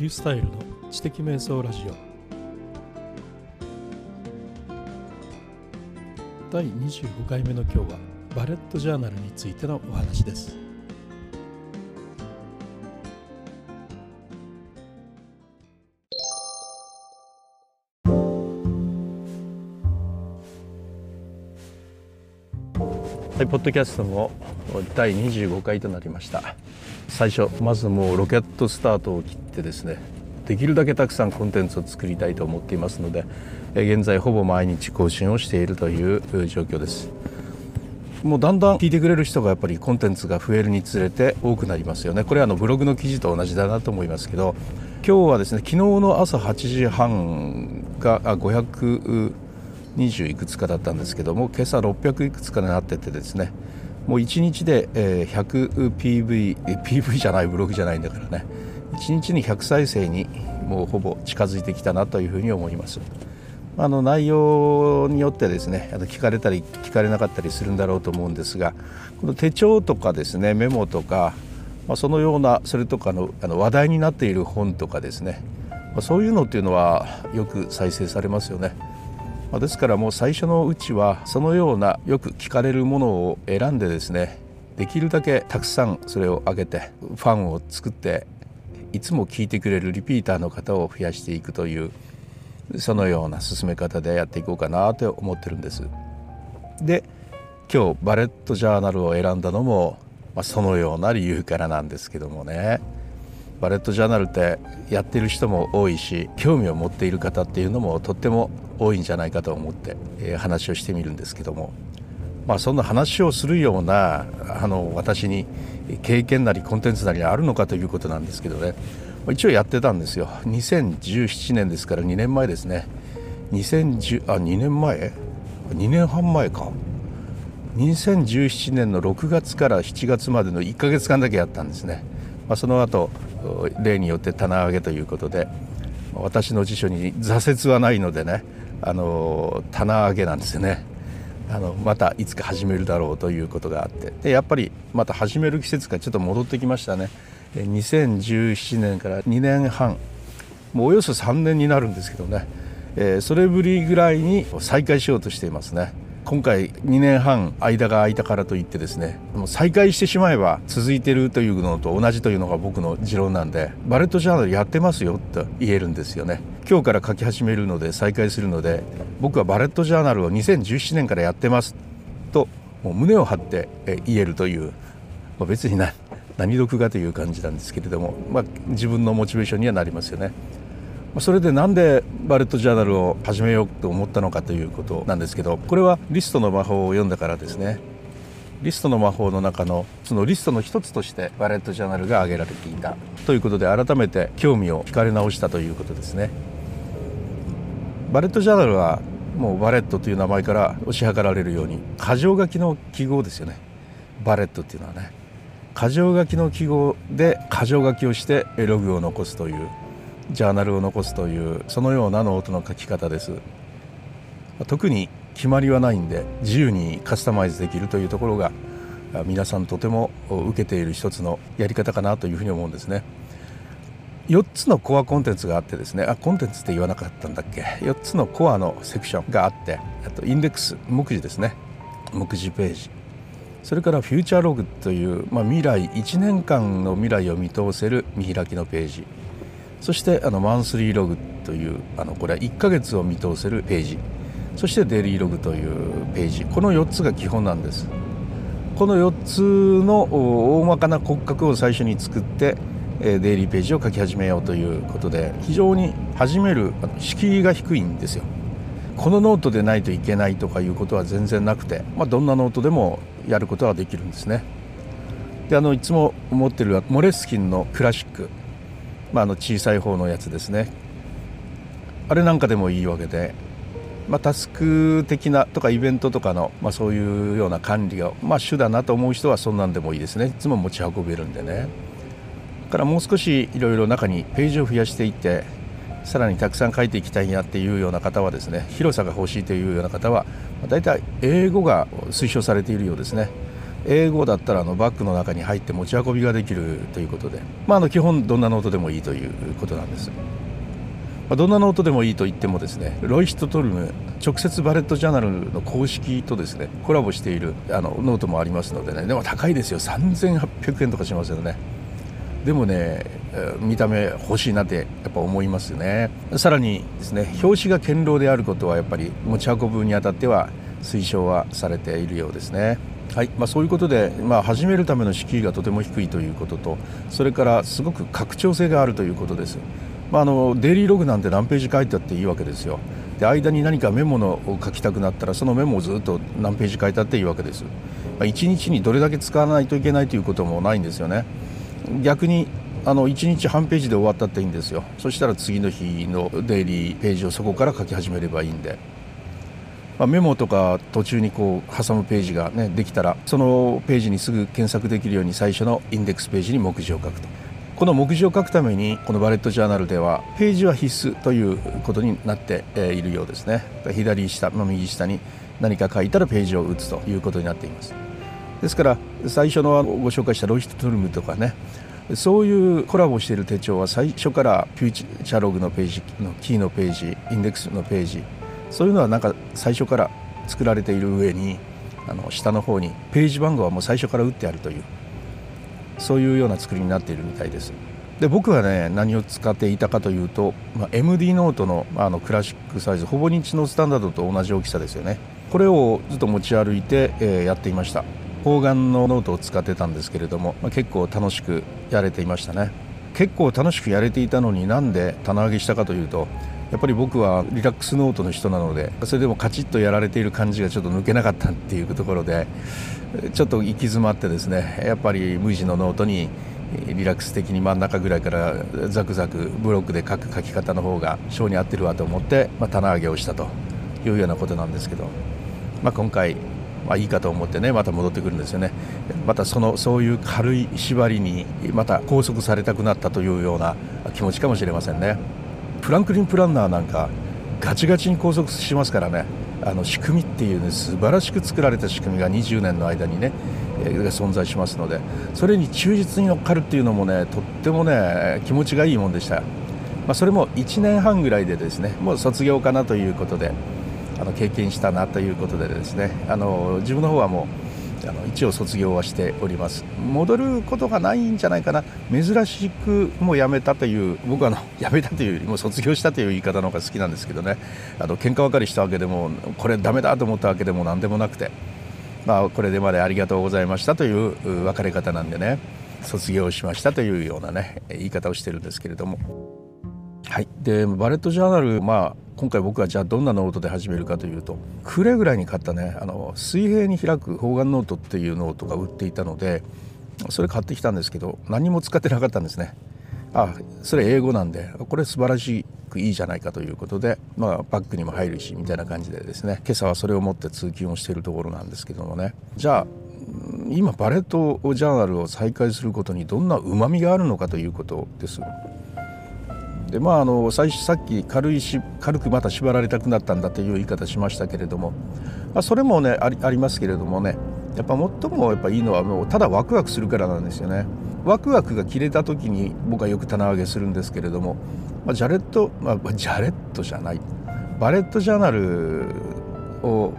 リュースタイルの知的瞑想ラジオ。第25回目の今日はバレットジャーナルについてのお話です。はい、ポッドキャストも第25回となりました。最初まずもうロケットスタートを切ってですねできるだけたくさんコンテンツを作りたいと思っていますので現在ほぼ毎日更新をしているという状況です。もうだんだん聞いてくれる人がやっぱりコンテンツが増えるにつれて多くなりますよね。これはあのブログの記事と同じだなと思いますけど今日はですね昨日の朝8時半が520いくつかだったんですけども今朝600いくつかになっててですねもう1日で 100PV、PV じゃないブログじゃないんだからね1日に100再生にもうほぼ近づいてきたなというふうに思います。あの内容によってですねあの聞かれたり聞かれなかったりするんだろうと思うんですがこの手帳とかですねメモとか、まあ、そのようなそれとかのあの話題になっている本とかですね、まあ、そういうのっていうのはよく再生されますよね。まあ、ですからもう最初のうちはそのようなよく聞かれるものを選んでですねできるだけたくさんそれを上げてファンを作っていつも聞いてくれるリピーターの方を増やしていくというそのような進め方でやっていこうかなと思ってるんです。で今日バレットジャーナルを選んだのも、まあ、そのような理由からなんですけどもねバレットジャーナルってやってる人も多いし興味を持っている方っていうのもとっても多いんじゃないかと思って、えー、話をしてみるんですけども、まあ、そんな話をするようなあの私に経験なりコンテンツなりあるのかということなんですけどね。一応やってたんですよ。2017年ですから2年前ですね。2010あ2年前？2年半前か。2017年の6月から7月までの1ヶ月間だけやったんですね、まあ、その後例によって棚上げということで私の辞書に挫折はないのでねあの棚上げなんですよね。あのまたいつか始めるだろうということがあって。でやっぱりまた始める季節がちょっと戻ってきましたね。2017年から2年半もうおよそ3年になるんですけどね、えー、それぶりぐらいに再開しようとしていますね。今回2年半間が空いたからといってですねもう再開してしまえば続いてるというのと同じというのが僕の持論なんでバレットジャーナルやってますよと言えるんですよね今日から書き始めるので再開するので僕はバレットジャーナルを2017年からやってますともう胸を張って言えるという、ま、別に何何読がという感じなんですけれども、まあ、自分のモチベーションにはなりますよね。それでなんでバレットジャーナルを始めようと思ったのかということなんですけどこれはリストの魔法を読んだからですね。リストの魔法の中のそのリストの一つとしてバレットジャーナルが挙げられていたということで改めて興味を惹かれ直したということですね。バレットジャーナルはもうバレットという名前から推し量られるように箇条書きの記号ですよね。バレットっていうのはね。箇条書きの記号で箇条書きをしてログを残すというジャーナルを残すというそのようなノートの書き方です。特に決まりはないんで自由にカスタマイズできるというところが皆さんとても受けている一つのやり方かなというふうに思うんですね。4つのコアコンテンツがあってですねあコンテンツって言わなかったんだっけ？4つのコアのセクションがあってあとインデックス目次ですね。目次ページ。それからフューチャーログという、まあ、未来1年間の未来を見通せる見開きのページ。そしてあのマンスリーログというあのこれは1ヶ月を見通せるページ。そしてデイリーログというページ。この4つが基本なんです。この4つの大まかな骨格を最初に作ってデイリーページを書き始めようということで非常に始める敷居が低いんですよ。このノートでないといけないとかいうことは全然なくて、まあ、どんなノートでもやることができるんですね。であのいつも持ってるモレスキンのクラシック。まあ、の小さい方のやつですね。あれなんかでもいいわけで、まあ、タスク的なとかイベントとかの、まあ、そういうような管理が、まあ、主だなと思う人はそんなんでもいいですね。いつも持ち運べるんでね。だからもう少しいろいろ中にページを増やしていってさらにたくさん書いていきたいなっていうような方はですね広さが欲しいというような方はだいたい英語が推奨されているようですね。英語だったらあのバッグの中に入って持ち運びができるということで、まあ、あの基本どんなノートでもいいということなんです。まあ、どんなノートでもいいと言ってもですねロイヒトトゥルム直接バレットジャーナルの公式とですねコラボしているあのノートもありますのでねでも高いですよ。3800円とかしますよね。でもね見た目欲しいなってやっぱ思いますね。さらにですね表紙が堅牢であることはやっぱり持ち運ぶにあたっては推奨はされているようですね。はい。まあ、そういうことで、まあ、始めるための敷居がとても低いということとそれからすごく拡張性があるということです、まあ、あのデイリーログなんて何ページ書いたっていいわけですよ。で間に何かメモのを書きたくなったらそのメモをずっと何ページ書いたっていいわけです、まあ、1日にどれだけ使わないといけないということもないんですよね。逆にあの1日半ページで終わったっていいんですよ。そしたら次の日のデイリーページをそこから書き始めればいいんで。まあ、メモとか途中にこう挟むページが、ね、できたらそのページにすぐ検索できるように最初のインデックスページに目次を書くと。この目次を書くためにこのバレットジャーナルではページは必須ということになっているようですね。左下、まあ、右下に何か書いたらページを打つということになっています。ですから最初のご紹介したロイヒトトルムとかねそういうコラボしている手帳は最初からフューチャーログのページのキーのページインデックスのページそういうのはなんか最初から作られている上にあの下の方にページ番号はもう最初から打ってあるというそういうような作りになっているみたいです。で僕はね何を使っていたかというと、まあ、MD ノートの,、まあ、あのクラシックサイズほぼ日のスタンダードと同じ大きさですよね。これをずっと持ち歩いて、えー、やっていました。方眼のノートを使ってたんですけれども、まあ、結構楽しくやれていましたね。結構楽しくやれていたのになんで棚上げしたかというとやっぱり僕はリラックスノートの人なのでそれでもカチッとやられている感じがちょっと抜けなかったっていうところでちょっと行き詰まってですねやっぱり無地のノートにリラックス的に真ん中ぐらいからザクザクブロックで書く書き方の方が性に合ってるわと思って、まあ、棚上げをしたというようなことなんですけど、まあ、今回、まあ、いいかと思ってねまた戻ってくるんですよねまたそのそういう軽い縛りにまた拘束されたくなったというような気持ちかもしれませんね。フランクリン・プランナーなんかガチガチに拘束しますからね。あの仕組みっていうね素晴らしく作られた仕組みが20年の間にね、え、存在しますのでそれに忠実に乗っかるっていうのもねとってもね気持ちがいいもんでした、まあ、それも1年半ぐらいでですねもう卒業かなということであの経験したなということでですねあの自分の方はもうあの一応卒業はしております。戻ることがないんじゃないかな。珍しくもう辞めたという僕はあの 辞めたというよりも卒業したという言い方の方が好きなんですけどね。あの喧嘩別れしたわけでもこれダメだと思ったわけでも何でもなくて。まあこれでまでありがとうございましたという別れ方なんでね。卒業しましたというようなね言い方をしてるんですけれども。はい。でバレットジャーナルまあ今回僕はじゃあどんなノートで始めるかというと暮れぐらいに買ったねあの水平に開く方眼ノートっていうノートが売っていたのでそれ買ってきたんですけど何も使ってなかったんですねあそれ A5なんでこれ素晴らしくいいじゃないかということで、まあ、バッグにも入るしみたいな感じでですね今朝はそれを持って通勤をしているところなんですけどもねじゃあ今バレットジャーナルを再開することにどんなうまみがあるのかということです。でまああの最初さっき軽いし軽くまた縛られたくなったんだという言い方しましたけれども、まあ、それもねありありますけれどもねやっぱ最もやっぱいいのはもうただワクワクするからなんですよね。ワクワクが切れた時に僕はよく棚上げするんですけれども、まあ、ジャレット、まあ、ジャレットじゃないバレットジャーナルを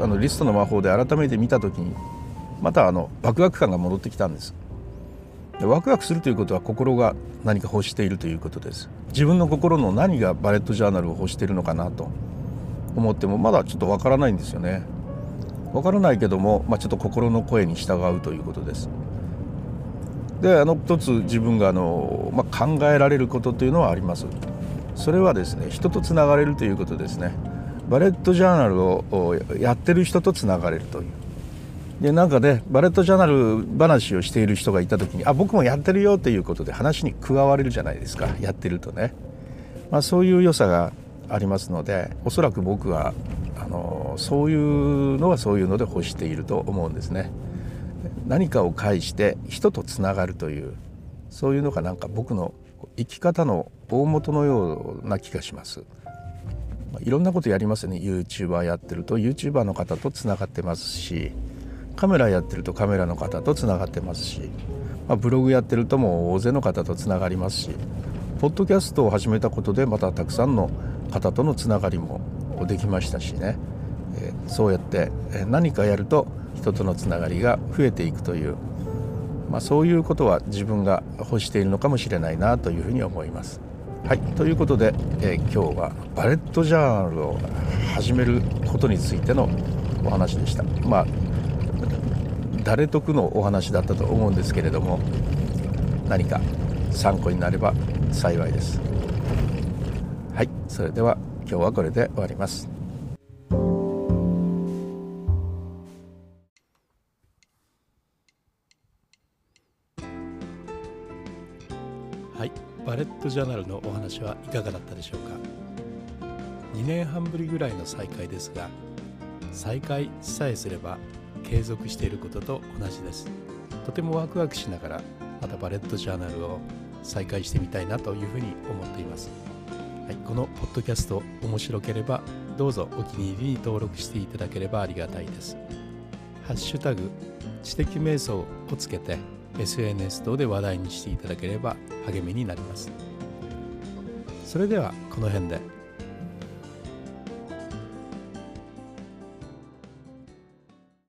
あのリストの魔法で改めて見た時にまたあのワクワク感が戻ってきたんです。ワクワクするということは心が何か欲しているということです。自分の心の何がバレットジャーナルを欲しているのかなと。思ってもまだちょっとわからないんですよね。わからないけども、まあ、ちょっと心の声に従うということです。であの一つ自分があの、まあ、考えられることというのはあります。それはですね人とつながれるということですね。バレットジャーナルをやってる人とつながれるという。でなんかねバレットジャーナル話をしている人がいた時にあ僕もやってるよっていうことで話に加われるじゃないですか。やってるとね、まあ、そういう良さがありますのでおそらく僕はあのそういうのはそういうので欲していると思うんですね。何かを介して人とつながるというそういうのがなんか僕の生き方の大元のような気がします。いろんなことやりますね。YouTuber やってると YouTuber の方とつながってますしカメラやってるとカメラの方とつながってますし、まあ、ブログやってるとも大勢の方とつながりますしポッドキャストを始めたことでまたたくさんの方とのつながりもできましたしね、え、そうやって何かやると人とのつながりが増えていくという、まあ、そういうことは自分が欲しているのかもしれないなというふうに思います。はいということで、え、今日はバレットジャーナルを始めることについてのお話でした。まあ誰得のお話だったと思うんですけれども何か参考になれば幸いです。はいそれでは今日はこれで終わります。はいバレットジャーナルのお話はいかがだったでしょうか2年半ぶりぐらいの再開ですが再開さえすれば継続していることと同じです。とてもワクワクしながらまたバレットジャーナルを再開してみたいなというふうに思っています、はい、このポッドキャスト面白ければどうぞお気に入りに登録していただければありがたいです。ハッシュタグ知的瞑想をつけて SNS 等で話題にしていただければ励みになります。それではこの辺で。